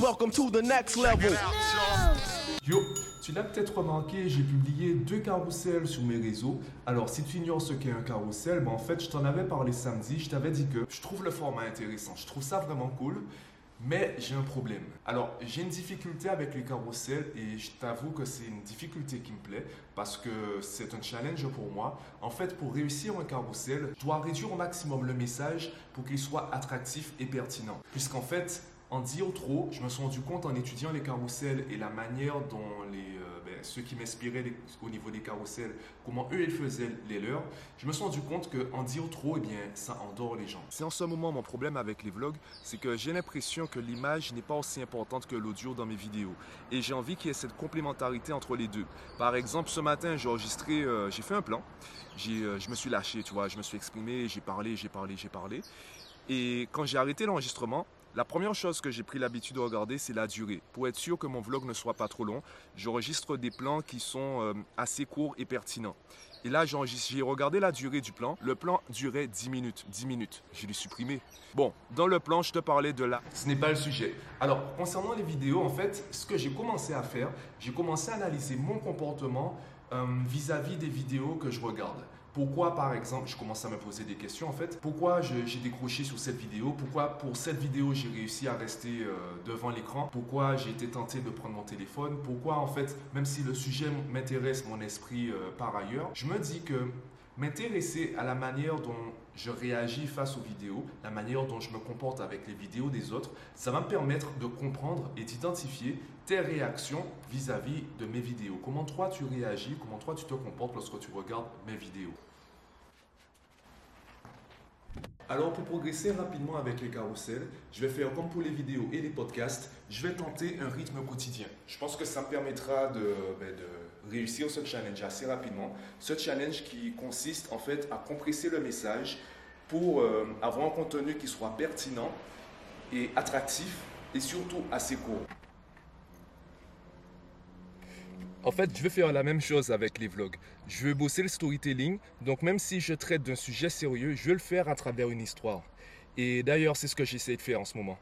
Welcome to the next level. Yo, tu l'as peut-être remarqué, j'ai publié deux carousels sur mes réseaux. Alors, si tu ignores ce qu'est un carrousel, ben en fait, je t'en avais parlé samedi. Je t'avais dit que je trouve le format intéressant. Je trouve ça vraiment cool. Mais j'ai un problème. Alors, j'ai une difficulté avec les carousels et je t'avoue que c'est une difficulté qui me plaît parce que c'est un challenge pour moi. En fait, pour réussir un carrousel, je dois réduire au maximum le message pour qu'il soit attractif et pertinent. Puisqu'en fait, en dire trop, je me suis rendu compte en étudiant les carousels et la manière dont euh, ben, ceux qui m'inspiraient au niveau des carousels, comment eux ils faisaient les leurs, je me suis rendu compte qu'en dire trop, eh bien, ça endort les gens. C'est en ce moment mon problème avec les vlogs, c'est que j'ai l'impression que l'image n'est pas aussi importante que l'audio dans mes vidéos. Et j'ai envie qu'il y ait cette complémentarité entre les deux. Par exemple, ce matin, j'ai euh, j'ai fait un plan, euh, je me suis lâché, tu vois, je me suis exprimé, j'ai parlé, j'ai parlé, j'ai parlé. Et quand j'ai arrêté l'enregistrement, la première chose que j'ai pris l'habitude de regarder, c'est la durée. Pour être sûr que mon vlog ne soit pas trop long, j'enregistre des plans qui sont euh, assez courts et pertinents. Et là, j'ai regardé la durée du plan. Le plan durait 10 minutes. 10 minutes. Je l'ai supprimé. Bon, dans le plan, je te parlais de là. Ce n'est pas le sujet. Alors, concernant les vidéos, en fait, ce que j'ai commencé à faire, j'ai commencé à analyser mon comportement vis à -vis des vidéos que je regarde. Pourquoi, par exemple, je commence à me poser des questions en fait. Pourquoi j'ai décroché sur cette vidéo? Pourquoi pour cette vidéo j'ai réussi à rester euh, devant l'écran? Pourquoi j'ai été tenté de prendre mon téléphone? Pourquoi en fait, même si le sujet m'intéresse mon esprit euh, par ailleurs, dis que m'intéresser à la manière dont je réagis face aux vidéos, la manière dont je me comporte avec les vidéos des autres, ça va me permettre de comprendre et d'identifier tes réactions vis-à-vis de mes vidéos. Comment toi tu réagis, comment toi tu te comportes lorsque tu regardes mes vidéos. Alors pour progresser rapidement avec les carousels, je vais faire comme pour les vidéos et les podcasts, je vais tenter un rythme quotidien. Je pense que ça me permettra de, ben, réussir ce challenge assez rapidement. Ce challenge qui consiste en fait à compresser le message pour euh, avoir un contenu qui soit pertinent et attractif et surtout assez court. En fait, je veux faire la même chose avec les vlogs. Je veux bosser le storytelling. Donc, même si je traite d'un sujet sérieux, je veux le faire à travers une histoire. Et d'ailleurs, c'est ce que j'essaie de faire en ce moment.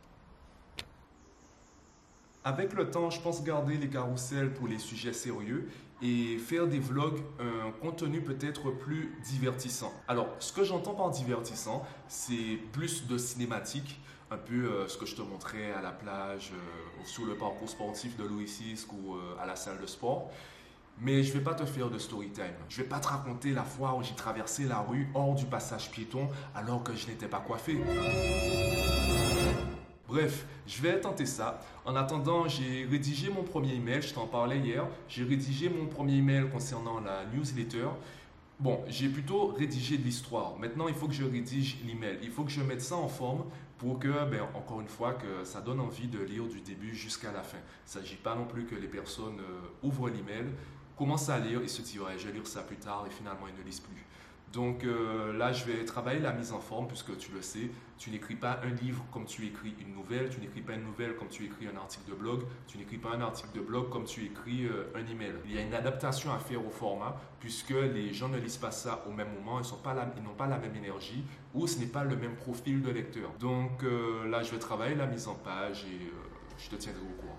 Avec le temps, je pense garder les carousels pour les sujets sérieux et faire des vlogs, un contenu peut-être plus divertissant. Alors, ce que j'entends par divertissant, c'est plus de cinématique, un peu euh, ce que je te montrais à la plage, euh, sur le parcours sportif de Louis VI ou euh, à la salle de sport. Mais je ne vais pas te faire de story time. Je ne vais pas te raconter la fois où j'ai traversé la rue hors du passage piéton alors que je n'étais pas coiffé. Bref, je vais tenter ça. En attendant, j'ai rédigé mon premier email, je t'en parlais hier. J'ai rédigé mon premier email concernant la newsletter. Bon, j'ai plutôt rédigé de l'histoire. Maintenant, il faut que je rédige l'email. Il faut que je mette ça en forme pour que, ben, encore une fois, que ça donne envie de lire du début jusqu'à la fin. Il ne s'agit pas non plus que les personnes euh, ouvrent l'email, commencent à lire et se disent ouais, je vais lire ça plus tard et finalement ils ne lisent plus. Donc euh, là, je vais travailler la mise en forme puisque tu le sais, tu n'écris pas un livre comme tu écris une nouvelle, tu n'écris pas une nouvelle comme tu écris un article de blog, tu n'écris pas un article de blog comme tu écris euh, un email. Il y a une adaptation à faire au format puisque les gens ne lisent pas ça au même moment, ils n'ont pas la même énergie ou ce n'est pas le même profil de lecteur. Donc euh, là, je vais travailler la mise en page et je te tiendrai au courant.